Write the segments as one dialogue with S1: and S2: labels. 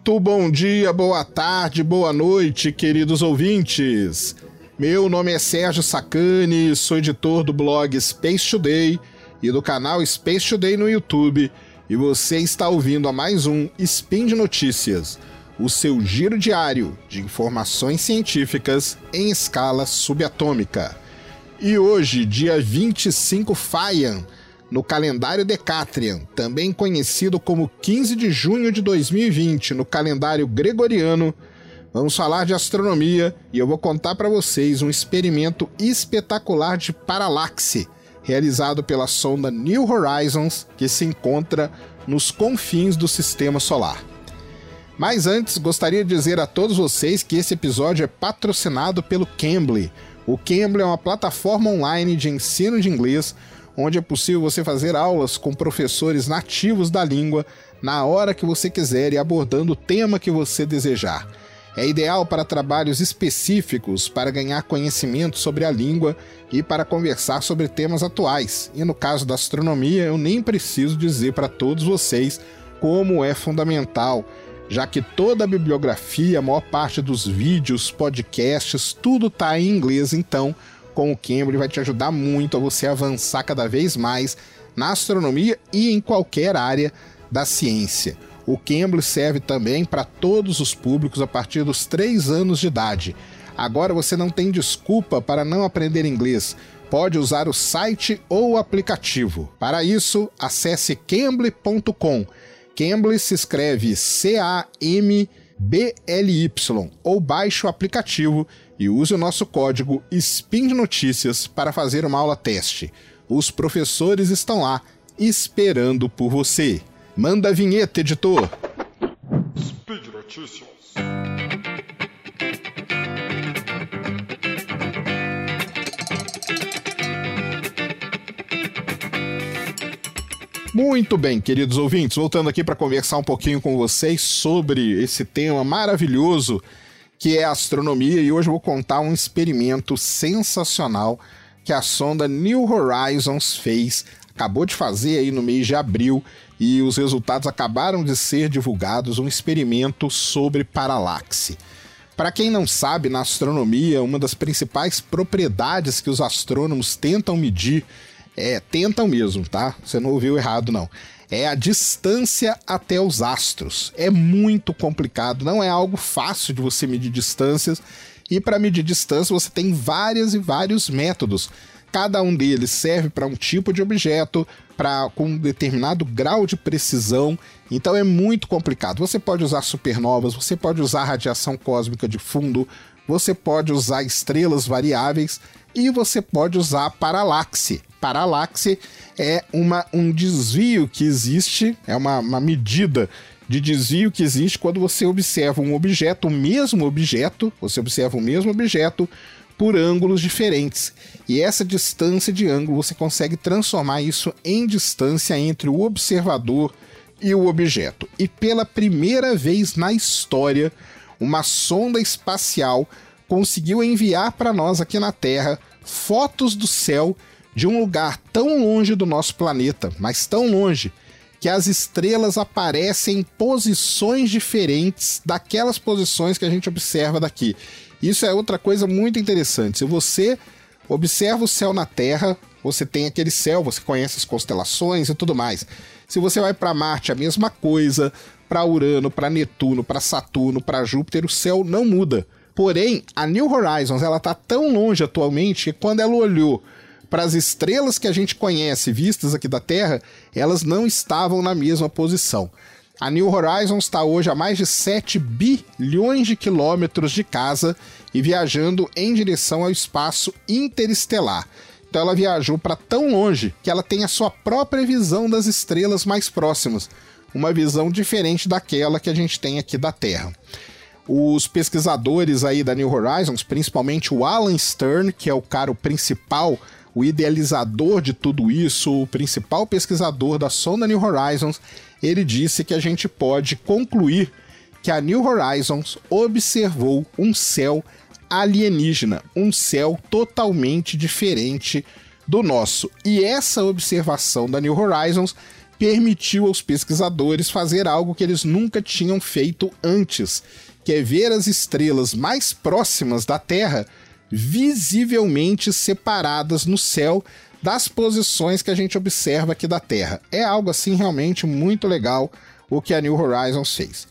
S1: Muito bom dia, boa tarde, boa noite, queridos ouvintes. Meu nome é Sérgio Sacani, sou editor do blog Space Today e do canal Space Today no YouTube, e você está ouvindo a mais um Spin de Notícias, o seu giro diário de informações científicas em escala subatômica. E hoje, dia 25 Faian, no calendário Decatrian, também conhecido como 15 de junho de 2020 no calendário gregoriano, vamos falar de astronomia e eu vou contar para vocês um experimento espetacular de paralaxe realizado pela sonda New Horizons, que se encontra nos confins do sistema solar. Mas antes, gostaria de dizer a todos vocês que esse episódio é patrocinado pelo Cambly. O Cambly é uma plataforma online de ensino de inglês onde é possível você fazer aulas com professores nativos da língua na hora que você quiser e abordando o tema que você desejar. É ideal para trabalhos específicos, para ganhar conhecimento sobre a língua e para conversar sobre temas atuais. E no caso da astronomia, eu nem preciso dizer para todos vocês como é fundamental, já que toda a bibliografia, a maior parte dos vídeos, podcasts, tudo está em inglês, então com o Cambly vai te ajudar muito a você avançar cada vez mais na astronomia e em qualquer área da ciência. O Cambly serve também para todos os públicos a partir dos 3 anos de idade. Agora você não tem desculpa para não aprender inglês. Pode usar o site ou o aplicativo. Para isso, acesse cambly.com. Cambly se escreve C-A-M-B-L-Y ou baixe o aplicativo e use o nosso código SPIN de Notícias para fazer uma aula teste. Os professores estão lá esperando por você. Manda a vinheta, editor! Speed Notícias. Muito bem, queridos ouvintes, voltando aqui para conversar um pouquinho com vocês sobre esse tema maravilhoso que é astronomia, e hoje eu vou contar um experimento sensacional que a sonda New Horizons fez, acabou de fazer aí no mês de abril, e os resultados acabaram de ser divulgados, um experimento sobre paralaxe. Para quem não sabe, na astronomia, uma das principais propriedades que os astrônomos tentam medir é, tentam mesmo, tá? Você não ouviu errado, não é a distância até os astros. É muito complicado, não é algo fácil de você medir distâncias. E para medir distância você tem várias e vários métodos. Cada um deles serve para um tipo de objeto, para com um determinado grau de precisão. Então é muito complicado. Você pode usar supernovas, você pode usar radiação cósmica de fundo, você pode usar estrelas variáveis e você pode usar paralaxe. Paralaxe é uma, um desvio que existe, é uma, uma medida de desvio que existe quando você observa um objeto, o mesmo objeto, você observa o mesmo objeto por ângulos diferentes. E essa distância de ângulo você consegue transformar isso em distância entre o observador e o objeto. E pela primeira vez na história, uma sonda espacial conseguiu enviar para nós aqui na Terra fotos do céu de um lugar tão longe do nosso planeta, mas tão longe, que as estrelas aparecem em posições diferentes daquelas posições que a gente observa daqui. Isso é outra coisa muito interessante. Se você observa o céu na Terra, você tem aquele céu, você conhece as constelações e tudo mais. Se você vai para Marte, a mesma coisa. Para Urano, para Netuno, para Saturno, para Júpiter, o céu não muda. Porém, a New Horizons ela está tão longe atualmente que quando ela olhou para as estrelas que a gente conhece vistas aqui da Terra, elas não estavam na mesma posição. A New Horizons está hoje a mais de 7 bilhões de quilômetros de casa e viajando em direção ao espaço interestelar. Então ela viajou para tão longe que ela tem a sua própria visão das estrelas mais próximas, uma visão diferente daquela que a gente tem aqui da Terra. Os pesquisadores aí da New Horizons, principalmente o Alan Stern, que é o cara principal, o idealizador de tudo isso, o principal pesquisador da sonda New Horizons, ele disse que a gente pode concluir que a New Horizons observou um céu alienígena, um céu totalmente diferente do nosso. E essa observação da New Horizons permitiu aos pesquisadores fazer algo que eles nunca tinham feito antes, que é ver as estrelas mais próximas da Terra visivelmente separadas no céu das posições que a gente observa aqui da Terra. É algo assim realmente muito legal o que a New Horizons fez.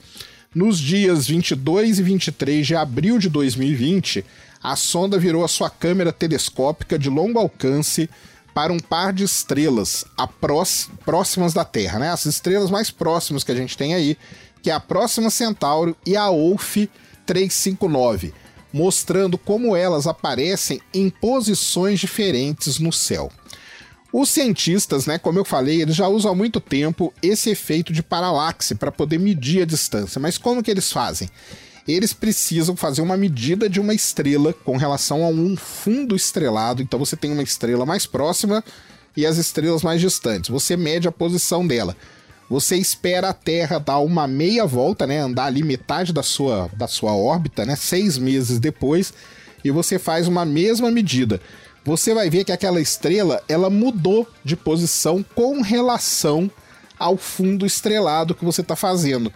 S1: Nos dias 22 e 23 de abril de 2020, a sonda virou a sua câmera telescópica de longo alcance para um par de estrelas próximas da Terra, né? As estrelas mais próximas que a gente tem aí, que é a Próxima Centauro e a Wolf 359, mostrando como elas aparecem em posições diferentes no céu. Os cientistas, né, como eu falei, eles já usam há muito tempo esse efeito de paralaxe para poder medir a distância. Mas como que eles fazem? Eles precisam fazer uma medida de uma estrela com relação a um fundo estrelado. Então você tem uma estrela mais próxima e as estrelas mais distantes. Você mede a posição dela. Você espera a Terra dar uma meia volta, né, andar ali metade da sua, da sua órbita, né, seis meses depois, e você faz uma mesma medida você vai ver que aquela estrela ela mudou de posição com relação ao fundo estrelado que você está fazendo.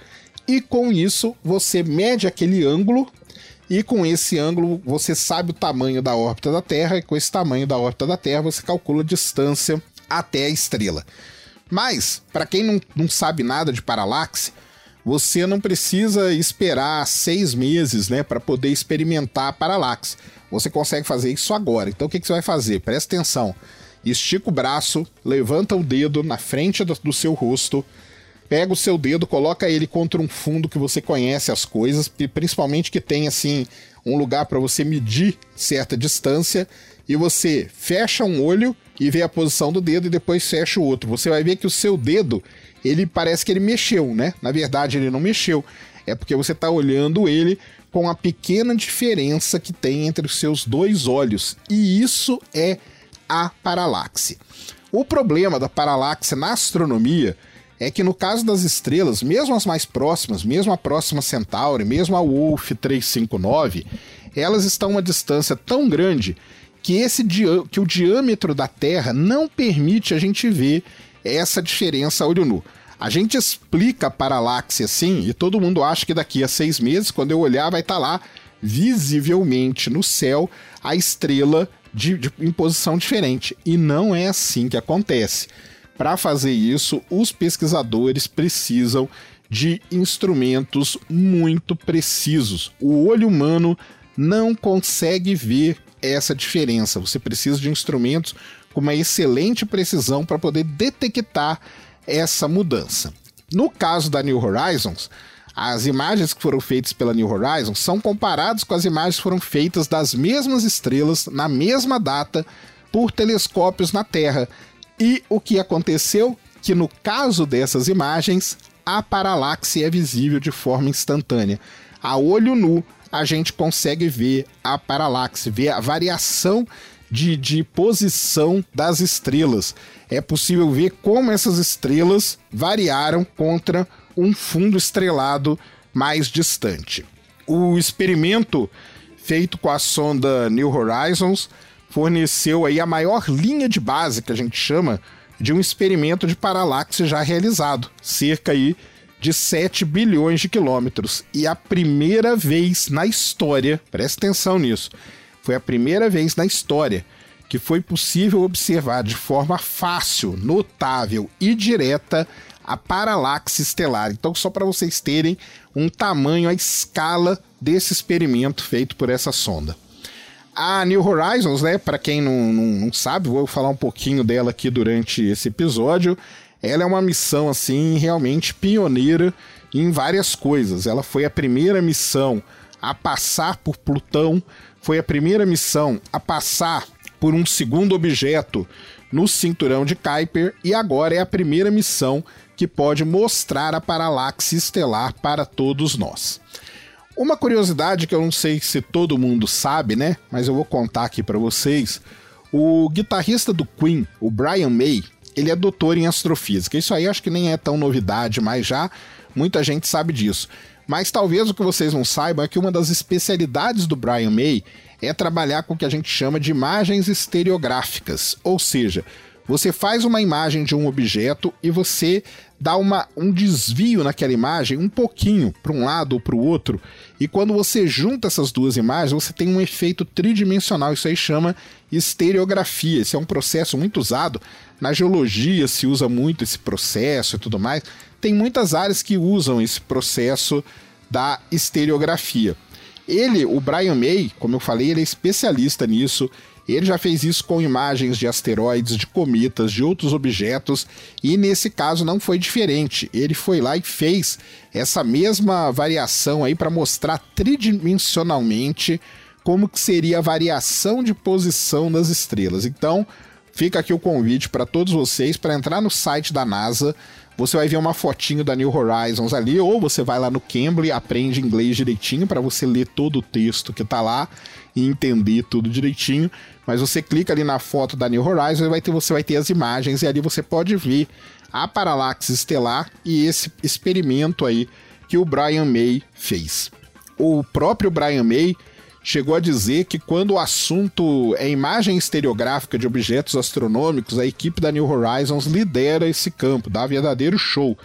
S1: E com isso você mede aquele ângulo e com esse ângulo você sabe o tamanho da órbita da Terra e com esse tamanho da órbita da Terra você calcula a distância até a estrela. Mas, para quem não, não sabe nada de paralaxe, você não precisa esperar seis meses né, para poder experimentar a paralaxe. Você consegue fazer isso agora. Então o que, que você vai fazer? Presta atenção. Estica o braço, levanta o dedo na frente do, do seu rosto, pega o seu dedo, coloca ele contra um fundo que você conhece as coisas, principalmente que tem assim um lugar para você medir certa distância, e você fecha um olho e vê a posição do dedo e depois fecha o outro. Você vai ver que o seu dedo, ele parece que ele mexeu, né? Na verdade, ele não mexeu. É porque você está olhando ele com a pequena diferença que tem entre os seus dois olhos, e isso é a paralaxe. O problema da paralaxe na astronomia é que no caso das estrelas, mesmo as mais próximas, mesmo a próxima Centauri, mesmo a Wolf 359, elas estão a uma distância tão grande que, esse que o diâmetro da Terra não permite a gente ver essa diferença a olho nu. A gente explica a paralaxe assim e todo mundo acha que daqui a seis meses, quando eu olhar, vai estar tá lá visivelmente no céu a estrela de, de, em posição diferente. E não é assim que acontece. Para fazer isso, os pesquisadores precisam de instrumentos muito precisos. O olho humano não consegue ver essa diferença. Você precisa de instrumentos com uma excelente precisão para poder detectar essa mudança. No caso da New Horizons, as imagens que foram feitas pela New Horizons são comparadas com as imagens que foram feitas das mesmas estrelas na mesma data por telescópios na Terra. E o que aconteceu? Que no caso dessas imagens, a paralaxe é visível de forma instantânea. A olho nu, a gente consegue ver a paralaxe, ver a variação de, de posição das estrelas. É possível ver como essas estrelas variaram contra um fundo estrelado mais distante. O experimento feito com a sonda New Horizons forneceu aí a maior linha de base que a gente chama de um experimento de paralaxe já realizado, cerca aí de 7 bilhões de quilômetros. E a primeira vez na história, presta atenção nisso, foi a primeira vez na história que foi possível observar de forma fácil, notável e direta a paralaxe estelar. Então, só para vocês terem um tamanho, a escala desse experimento feito por essa sonda. A New Horizons, né, para quem não, não, não, sabe, vou falar um pouquinho dela aqui durante esse episódio. Ela é uma missão assim realmente pioneira em várias coisas. Ela foi a primeira missão a passar por Plutão, foi a primeira missão a passar por um segundo objeto no cinturão de Kuiper e agora é a primeira missão que pode mostrar a paralaxe estelar para todos nós. Uma curiosidade que eu não sei se todo mundo sabe, né? Mas eu vou contar aqui para vocês. O guitarrista do Queen, o Brian May, ele é doutor em astrofísica. Isso aí acho que nem é tão novidade, mas já muita gente sabe disso. Mas talvez o que vocês não saibam é que uma das especialidades do Brian May é trabalhar com o que a gente chama de imagens estereográficas, ou seja, Você faz uma imagem de um objeto e você dá uma, um desvio naquela imagem, um pouquinho para um lado ou para o outro, e quando você junta essas duas imagens, você tem um efeito tridimensional. Isso aí chama estereografia. Esse é um processo muito usado na geologia, se usa muito esse processo e tudo mais. Tem muitas áreas que usam esse processo da estereografia. Ele, o Brian May, como eu falei, ele é especialista nisso. Ele já fez isso com imagens de asteroides, de cometas, de outros objetos, e nesse caso não foi diferente. Ele foi lá e fez essa mesma variação aí para mostrar tridimensionalmente como que seria a variação de posição das estrelas. Então, fica aqui o convite para todos vocês para entrar no site da NASA você vai ver uma fotinho da New Horizons ali, ou você vai lá no Cambly, aprende inglês direitinho para você ler todo o texto que tá lá e entender tudo direitinho. Mas você clica ali na foto da New Horizons e vai ter, você vai ter as imagens e ali você pode ver a paralaxe estelar e esse experimento aí que o Brian May fez. O próprio Brian May chegou a dizer que quando o assunto é imagem estereográfica de objetos astronômicos, a equipe da New Horizons lidera esse campo, dá verdadeiro show.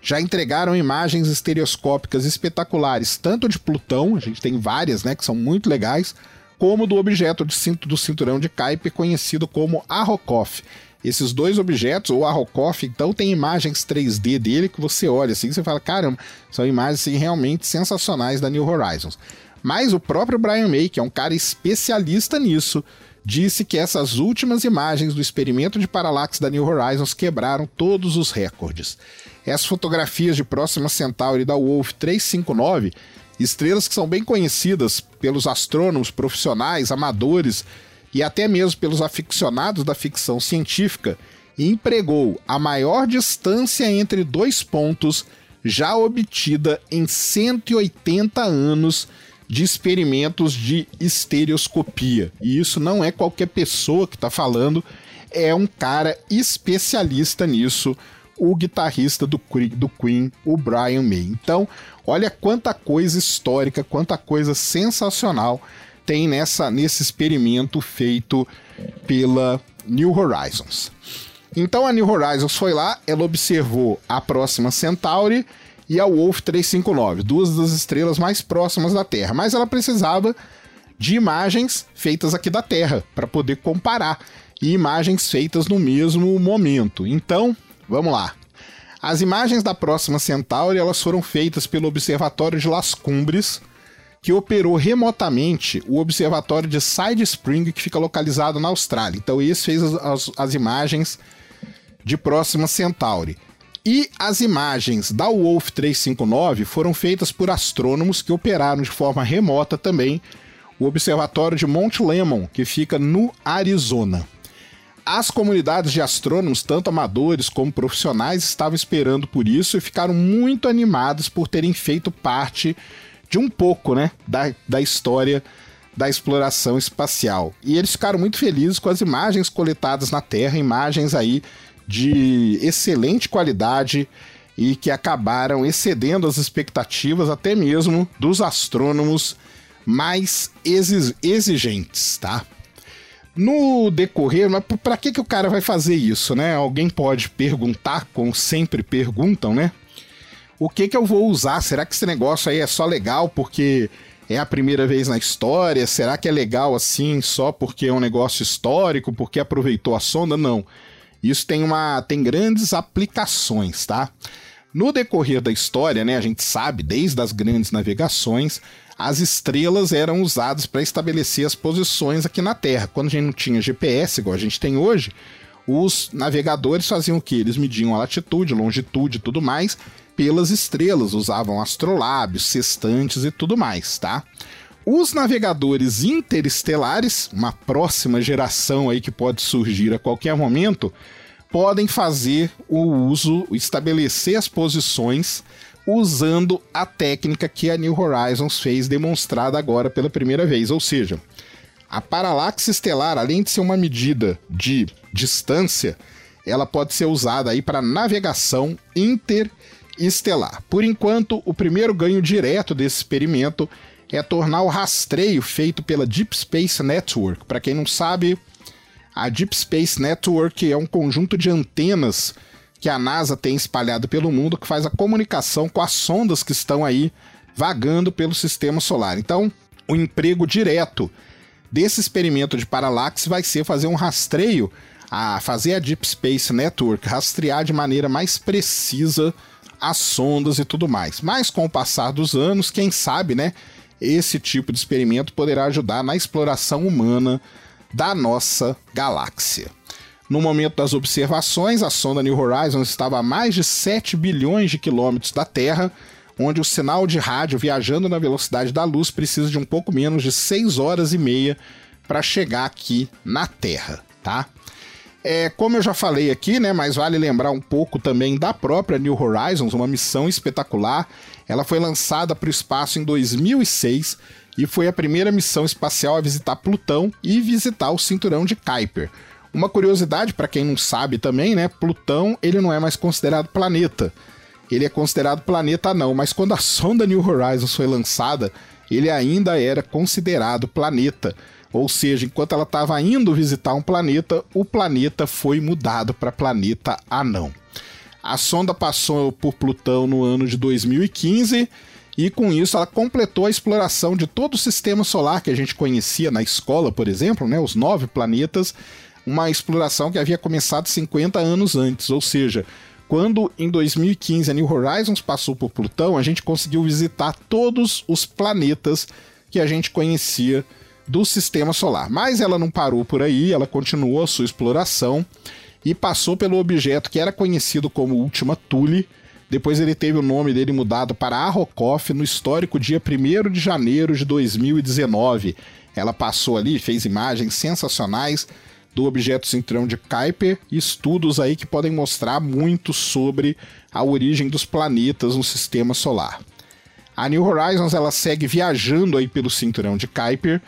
S1: Já entregaram imagens estereoscópicas espetaculares, tanto de Plutão, a gente tem várias, né, que são muito legais, como do objeto de cinto do cinturão de Kuiper, conhecido como Arrokoth. Esses dois objetos, o Arrokoth, então tem imagens 3D dele que você olha assim, você fala, caramba, são imagens assim, realmente sensacionais da New Horizons. Mas o próprio Brian May, que é um cara especialista nisso, disse que essas últimas imagens do experimento de paralaxe da New Horizons quebraram todos os recordes. Essas fotografias de Próxima Centauri da Wolf 359, estrelas que são bem conhecidas pelos astrônomos profissionais, amadores e até mesmo pelos aficionados da ficção científica, empregou a maior distância entre dois pontos já obtida em 180 anos de experimentos de estereoscopia. E isso não é qualquer pessoa que está falando, é um cara especialista nisso, o guitarrista do, do Queen, o Brian May. Então, olha quanta coisa histórica, quanta coisa sensacional tem nessa nesse experimento feito pela New Horizons. Então a New Horizons foi lá, ela observou a próxima Centauri e a Wolf 359, duas das estrelas mais próximas da Terra. Mas ela precisava de imagens feitas aqui da Terra para poder comparar e imagens feitas no mesmo momento. Então, vamos lá. As imagens da próxima Centauri elas foram feitas pelo Observatório de Las Cumbres, que operou remotamente o Observatório de Side Spring, que fica localizado na Austrália. Então, esse fez as, as, as imagens de próxima Centauri. E as imagens da Wolf 359 foram feitas por astrônomos que operaram de forma remota também o observatório de Mount Lemmon, que fica no Arizona. As comunidades de astrônomos, tanto amadores como profissionais, estavam esperando por isso e ficaram muito animados por terem feito parte de um pouco né, da, da história da exploração espacial. E eles ficaram muito felizes com as imagens coletadas na Terra, imagens aí de excelente qualidade e que acabaram excedendo as expectativas até mesmo dos astrônomos mais exigentes, tá? No decorrer, mas para que, que o cara vai fazer isso, né? Alguém pode perguntar, como sempre perguntam, né? O que que eu vou usar? Será que esse negócio aí é só legal porque é a primeira vez na história? Será que é legal assim só porque é um negócio histórico, porque aproveitou a sonda? Não. Isso tem uma tem grandes aplicações, tá? No decorrer da história, né, a gente sabe, desde as grandes navegações, as estrelas eram usadas para estabelecer as posições aqui na Terra. Quando a gente não tinha GPS, igual a gente tem hoje, os navegadores faziam o que? Eles mediam a latitude, longitude e tudo mais pelas estrelas, usavam astrolábios, sextantes e tudo mais, tá? Os navegadores interestelares, uma próxima geração aí que pode surgir a qualquer momento, podem fazer o uso, estabelecer as posições usando a técnica que a New Horizons fez demonstrada agora pela primeira vez, ou seja, a paralaxe estelar, além de ser uma medida de distância, ela pode ser usada aí para navegação interestelar. Por enquanto, o primeiro ganho direto desse experimento é tornar o rastreio feito pela Deep Space Network. Para quem não sabe, A Deep Space Network é um conjunto de antenas que a NASA tem espalhado pelo mundo que faz a comunicação com as sondas que estão aí vagando pelo sistema solar. Então, o emprego direto desse experimento de paralaxe vai ser fazer um rastreio, a fazer a Deep Space Network rastrear de maneira mais precisa as sondas e tudo mais. Mas com o passar dos anos, quem sabe, né, esse tipo de experimento poderá ajudar na exploração humana da nossa galáxia. No momento das observações, a sonda New Horizons estava a mais de 7 bilhões de quilômetros da Terra, onde o sinal de rádio viajando na velocidade da luz precisa de um pouco menos de 6 horas e meia para chegar aqui na Terra, tá? É, como eu já falei aqui, né, mas vale lembrar um pouco também da própria New Horizons, uma missão espetacular. Ela foi lançada para o espaço em 2006 e foi a primeira missão espacial a visitar Plutão e visitar o cinturão de Kuiper. Uma curiosidade para quem não sabe também, né, Plutão ele não é mais considerado planeta. Ele é considerado planeta não, mas quando a sonda New Horizons foi lançada, ele ainda era considerado planeta. Ou seja, enquanto ela estava indo visitar um planeta, o planeta foi mudado para planeta anão. A sonda passou por Plutão no ano de 2015 e com isso ela completou a exploração de todo o sistema solar que a gente conhecia na escola, por exemplo, né, os nove planetas, uma exploração que havia começado 50 anos antes, ou seja, quando em 2015 a New Horizons passou por Plutão, a gente conseguiu visitar todos os planetas que a gente conhecia do sistema solar. Mas ela não parou por aí, ela continuou a sua exploração e passou pelo objeto que era conhecido como Última Thule. Depois ele teve o nome dele mudado para Arrokoth no histórico dia 1 de janeiro de 2019. Ela passou ali, fez imagens sensacionais do objeto cinturão de Kuiper estudos aí que podem mostrar muito sobre a origem dos planetas no sistema solar. A New Horizons ela segue viajando aí pelo cinturão de Kuiper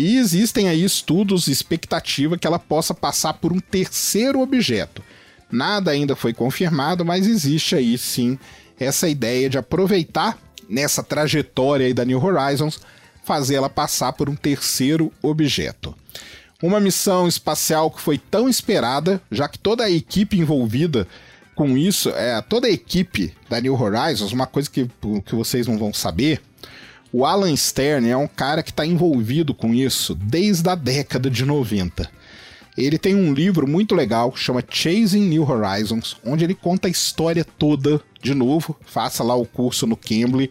S1: e existem aí estudos e expectativa que ela possa passar por um terceiro objeto. Nada ainda foi confirmado, mas existe aí sim essa ideia de aproveitar nessa trajetória aí da New Horizons, fazer ela passar por um terceiro objeto. Uma missão espacial que foi tão esperada, já que toda a equipe envolvida com isso, é toda a equipe da New Horizons, uma coisa que, que vocês não vão saber, o Alan Stern é um cara que está envolvido com isso desde a década de 90. Ele tem um livro muito legal que chama Chasing New Horizons, onde ele conta a história toda de novo. Faça lá o curso no Cambly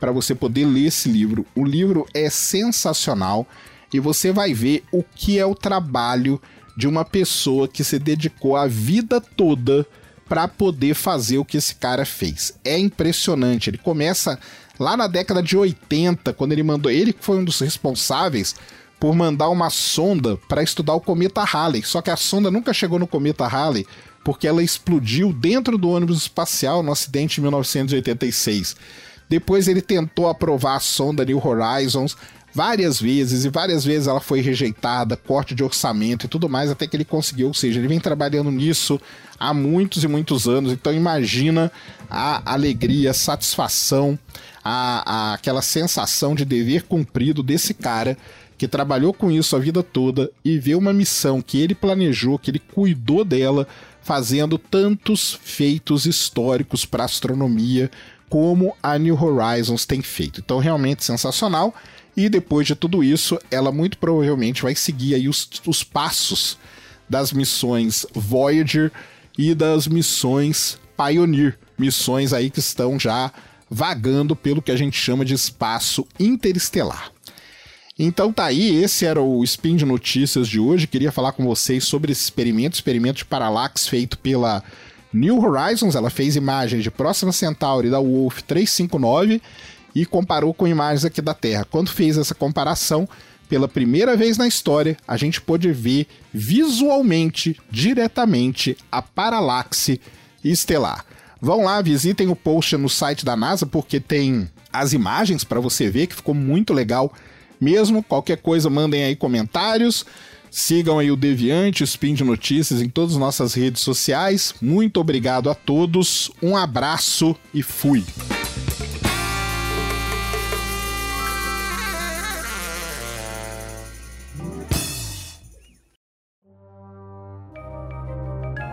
S1: para você poder ler esse livro. O livro é sensacional e você vai ver o que é o trabalho de uma pessoa que se dedicou a vida toda para poder fazer o que esse cara fez. É impressionante. Ele começa lá na década de 80, quando ele mandou. Ele foi um dos responsáveis por mandar uma sonda para estudar o cometa Halley. Só que a sonda nunca chegou no cometa Halley porque ela explodiu dentro do ônibus espacial no acidente em 1986. Depois ele tentou aprovar a sonda New Horizons várias vezes e várias vezes ela foi rejeitada, corte de orçamento e tudo mais, até que ele conseguiu. Ou seja, ele vem trabalhando nisso há muitos e muitos anos. Então imagina a alegria, a satisfação, a, a, aquela sensação de dever cumprido desse cara que trabalhou com isso a vida toda e vê uma missão que ele planejou, que ele cuidou dela, fazendo tantos feitos históricos para astronomia como a New Horizons tem feito. Então, realmente sensacional. E depois de tudo isso, ela muito provavelmente vai seguir aí os, os passos das missões Voyager e das missões Pioneer, missões aí que estão já vagando pelo que a gente chama de espaço interestelar. Então tá aí, esse era o Spin de Notícias de hoje. Queria falar com vocês sobre esse experimento, experimento de paralaxe feito pela New Horizons. Ela fez imagens de Próxima Centauri da Wolf 359 e comparou com imagens aqui da Terra. Quando fez essa comparação, pela primeira vez na história, a gente pôde ver visualmente, diretamente, a paralaxe estelar. Vão lá, visitem o post no site da NASA, porque tem as imagens para você ver, que ficou muito legal mesmo. Qualquer coisa, mandem aí comentários. Sigam aí o Deviante, o Spin de Notícias em todas as nossas redes sociais. Muito obrigado a todos, um abraço e fui!